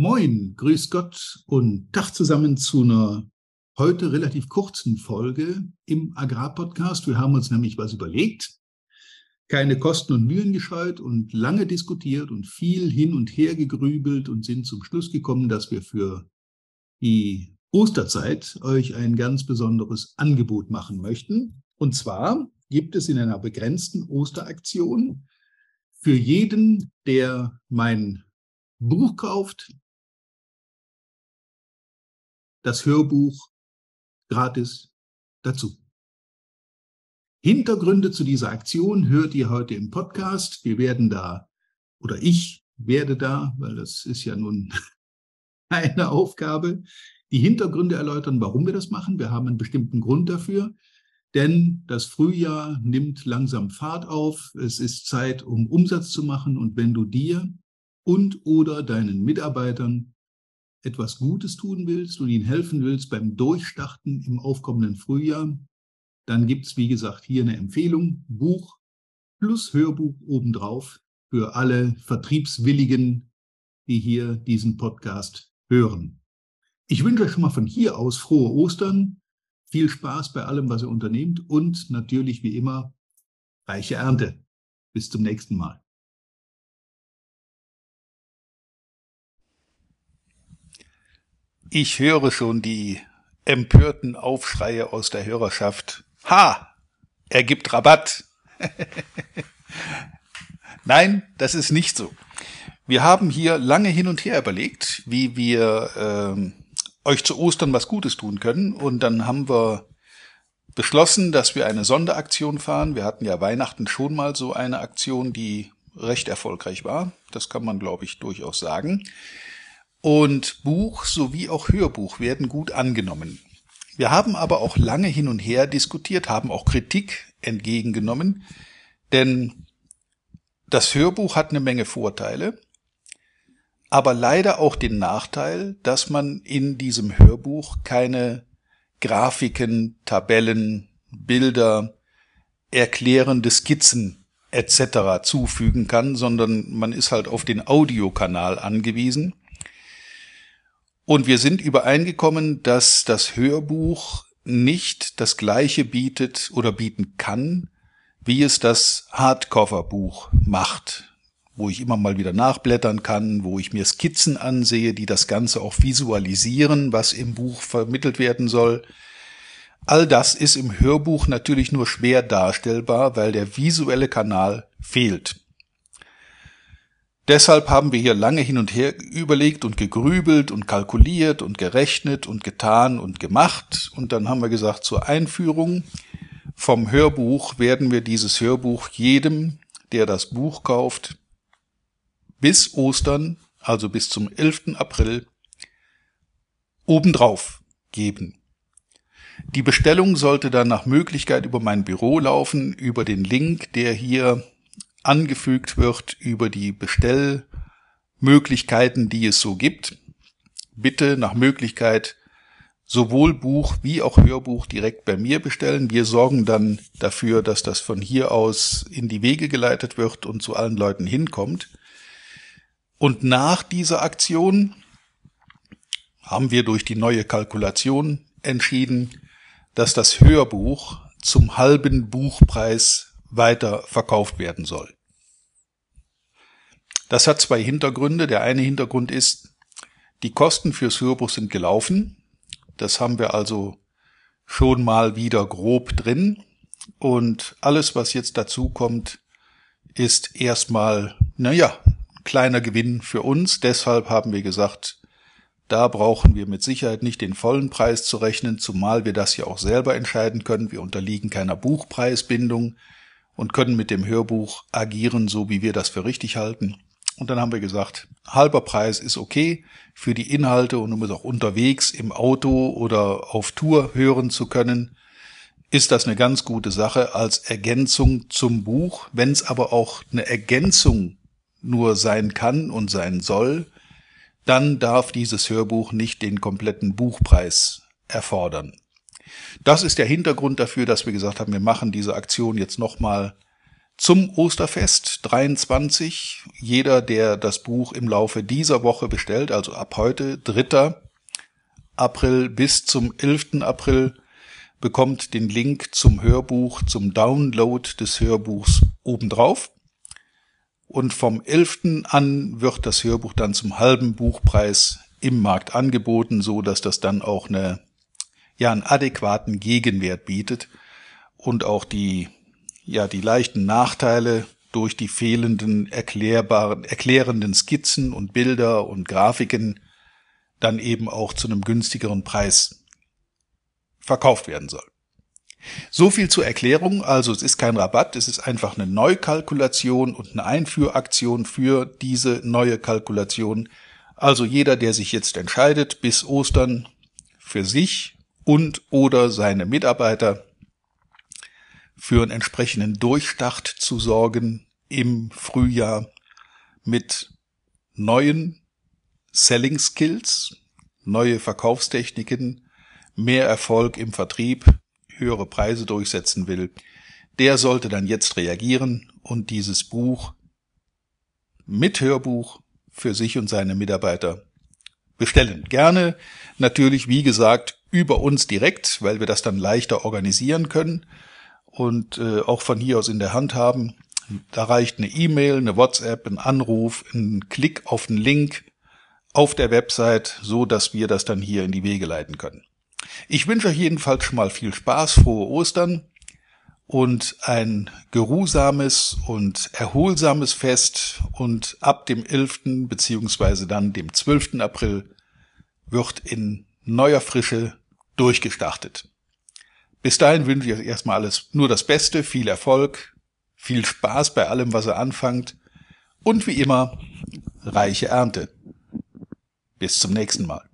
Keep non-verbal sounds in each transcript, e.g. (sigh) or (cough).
Moin, grüß Gott und Tag zusammen zu einer heute relativ kurzen Folge im Agrarpodcast. Wir haben uns nämlich was überlegt, keine Kosten und Mühen gescheut und lange diskutiert und viel hin und her gegrübelt und sind zum Schluss gekommen, dass wir für die Osterzeit euch ein ganz besonderes Angebot machen möchten. Und zwar gibt es in einer begrenzten Osteraktion für jeden, der mein Buch kauft, das Hörbuch gratis dazu. Hintergründe zu dieser Aktion hört ihr heute im Podcast. Wir werden da, oder ich werde da, weil das ist ja nun (laughs) eine Aufgabe, die Hintergründe erläutern, warum wir das machen. Wir haben einen bestimmten Grund dafür, denn das Frühjahr nimmt langsam Fahrt auf. Es ist Zeit, um Umsatz zu machen. Und wenn du dir und oder deinen Mitarbeitern etwas Gutes tun willst und ihnen helfen willst beim Durchstarten im aufkommenden Frühjahr, dann gibt es, wie gesagt, hier eine Empfehlung, Buch plus Hörbuch obendrauf für alle Vertriebswilligen, die hier diesen Podcast hören. Ich wünsche euch schon mal von hier aus frohe Ostern, viel Spaß bei allem, was ihr unternehmt und natürlich wie immer reiche Ernte. Bis zum nächsten Mal. Ich höre schon die empörten Aufschreie aus der Hörerschaft. Ha! Er gibt Rabatt. (laughs) Nein, das ist nicht so. Wir haben hier lange hin und her überlegt, wie wir ähm, euch zu Ostern was Gutes tun können. Und dann haben wir beschlossen, dass wir eine Sonderaktion fahren. Wir hatten ja Weihnachten schon mal so eine Aktion, die recht erfolgreich war. Das kann man, glaube ich, durchaus sagen. Und Buch sowie auch Hörbuch werden gut angenommen. Wir haben aber auch lange hin und her diskutiert, haben auch Kritik entgegengenommen, denn das Hörbuch hat eine Menge Vorteile, aber leider auch den Nachteil, dass man in diesem Hörbuch keine Grafiken, Tabellen, Bilder, erklärende Skizzen etc. zufügen kann, sondern man ist halt auf den Audiokanal angewiesen. Und wir sind übereingekommen, dass das Hörbuch nicht das gleiche bietet oder bieten kann, wie es das Hardcover-Buch macht wo ich immer mal wieder nachblättern kann, wo ich mir Skizzen ansehe, die das Ganze auch visualisieren, was im Buch vermittelt werden soll. All das ist im Hörbuch natürlich nur schwer darstellbar, weil der visuelle Kanal fehlt. Deshalb haben wir hier lange hin und her überlegt und gegrübelt und kalkuliert und gerechnet und getan und gemacht. Und dann haben wir gesagt, zur Einführung vom Hörbuch werden wir dieses Hörbuch jedem, der das Buch kauft, bis Ostern, also bis zum 11. April, obendrauf geben. Die Bestellung sollte dann nach Möglichkeit über mein Büro laufen, über den Link, der hier angefügt wird, über die Bestellmöglichkeiten, die es so gibt. Bitte nach Möglichkeit sowohl Buch wie auch Hörbuch direkt bei mir bestellen. Wir sorgen dann dafür, dass das von hier aus in die Wege geleitet wird und zu allen Leuten hinkommt. Und nach dieser Aktion haben wir durch die neue Kalkulation entschieden, dass das Hörbuch zum halben Buchpreis weiter verkauft werden soll. Das hat zwei Hintergründe. Der eine Hintergrund ist, die Kosten fürs Hörbuch sind gelaufen. Das haben wir also schon mal wieder grob drin. Und alles, was jetzt dazu kommt, ist erstmal, naja, kleiner Gewinn für uns. Deshalb haben wir gesagt, da brauchen wir mit Sicherheit nicht den vollen Preis zu rechnen, zumal wir das ja auch selber entscheiden können. Wir unterliegen keiner Buchpreisbindung und können mit dem Hörbuch agieren, so wie wir das für richtig halten. Und dann haben wir gesagt, halber Preis ist okay für die Inhalte und um es auch unterwegs im Auto oder auf Tour hören zu können, ist das eine ganz gute Sache als Ergänzung zum Buch. Wenn es aber auch eine Ergänzung nur sein kann und sein soll, dann darf dieses Hörbuch nicht den kompletten Buchpreis erfordern. Das ist der Hintergrund dafür, dass wir gesagt haben, wir machen diese Aktion jetzt nochmal zum Osterfest 23. Jeder, der das Buch im Laufe dieser Woche bestellt, also ab heute, 3. April bis zum 11. April, bekommt den Link zum Hörbuch, zum Download des Hörbuchs obendrauf. Und vom 11. an wird das Hörbuch dann zum halben Buchpreis im Markt angeboten, so dass das dann auch eine, ja, einen adäquaten Gegenwert bietet und auch die, ja, die leichten Nachteile durch die fehlenden erklärbaren, erklärenden Skizzen und Bilder und Grafiken dann eben auch zu einem günstigeren Preis verkauft werden soll. So viel zur Erklärung. Also es ist kein Rabatt, es ist einfach eine Neukalkulation und eine Einführaktion für diese neue Kalkulation. Also jeder, der sich jetzt entscheidet, bis Ostern für sich und oder seine Mitarbeiter für einen entsprechenden Durchstart zu sorgen im Frühjahr mit neuen Selling Skills, neue Verkaufstechniken, mehr Erfolg im Vertrieb, höhere Preise durchsetzen will, der sollte dann jetzt reagieren und dieses Buch mit Hörbuch für sich und seine Mitarbeiter bestellen. Gerne natürlich, wie gesagt, über uns direkt, weil wir das dann leichter organisieren können und äh, auch von hier aus in der Hand haben. Da reicht eine E-Mail, eine WhatsApp, ein Anruf, ein Klick auf einen Link auf der Website, so dass wir das dann hier in die Wege leiten können. Ich wünsche euch jedenfalls schon mal viel Spaß, frohe Ostern und ein geruhsames und erholsames Fest und ab dem 11. beziehungsweise dann dem 12. April wird in neuer Frische durchgestartet. Bis dahin wünsche ich euch erstmal alles nur das Beste, viel Erfolg, viel Spaß bei allem, was ihr anfangt und wie immer reiche Ernte. Bis zum nächsten Mal.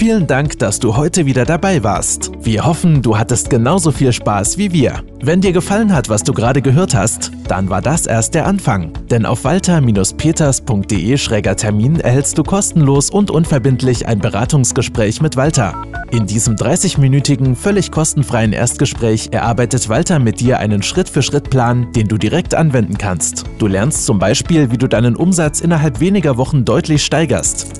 Vielen Dank, dass du heute wieder dabei warst. Wir hoffen, du hattest genauso viel Spaß wie wir. Wenn dir gefallen hat, was du gerade gehört hast, dann war das erst der Anfang. Denn auf walter-peters.de-termin erhältst du kostenlos und unverbindlich ein Beratungsgespräch mit Walter. In diesem 30-minütigen, völlig kostenfreien Erstgespräch erarbeitet Walter mit dir einen Schritt-für-Schritt-Plan, den du direkt anwenden kannst. Du lernst zum Beispiel, wie du deinen Umsatz innerhalb weniger Wochen deutlich steigerst,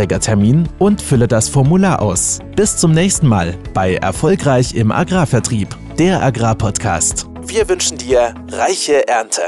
walter-peters.de-termin und fülle das Formular aus. Bis zum nächsten Mal bei Erfolgreich im Agrarvertrieb, der Agrarpodcast. Wir wünschen dir reiche Ernte.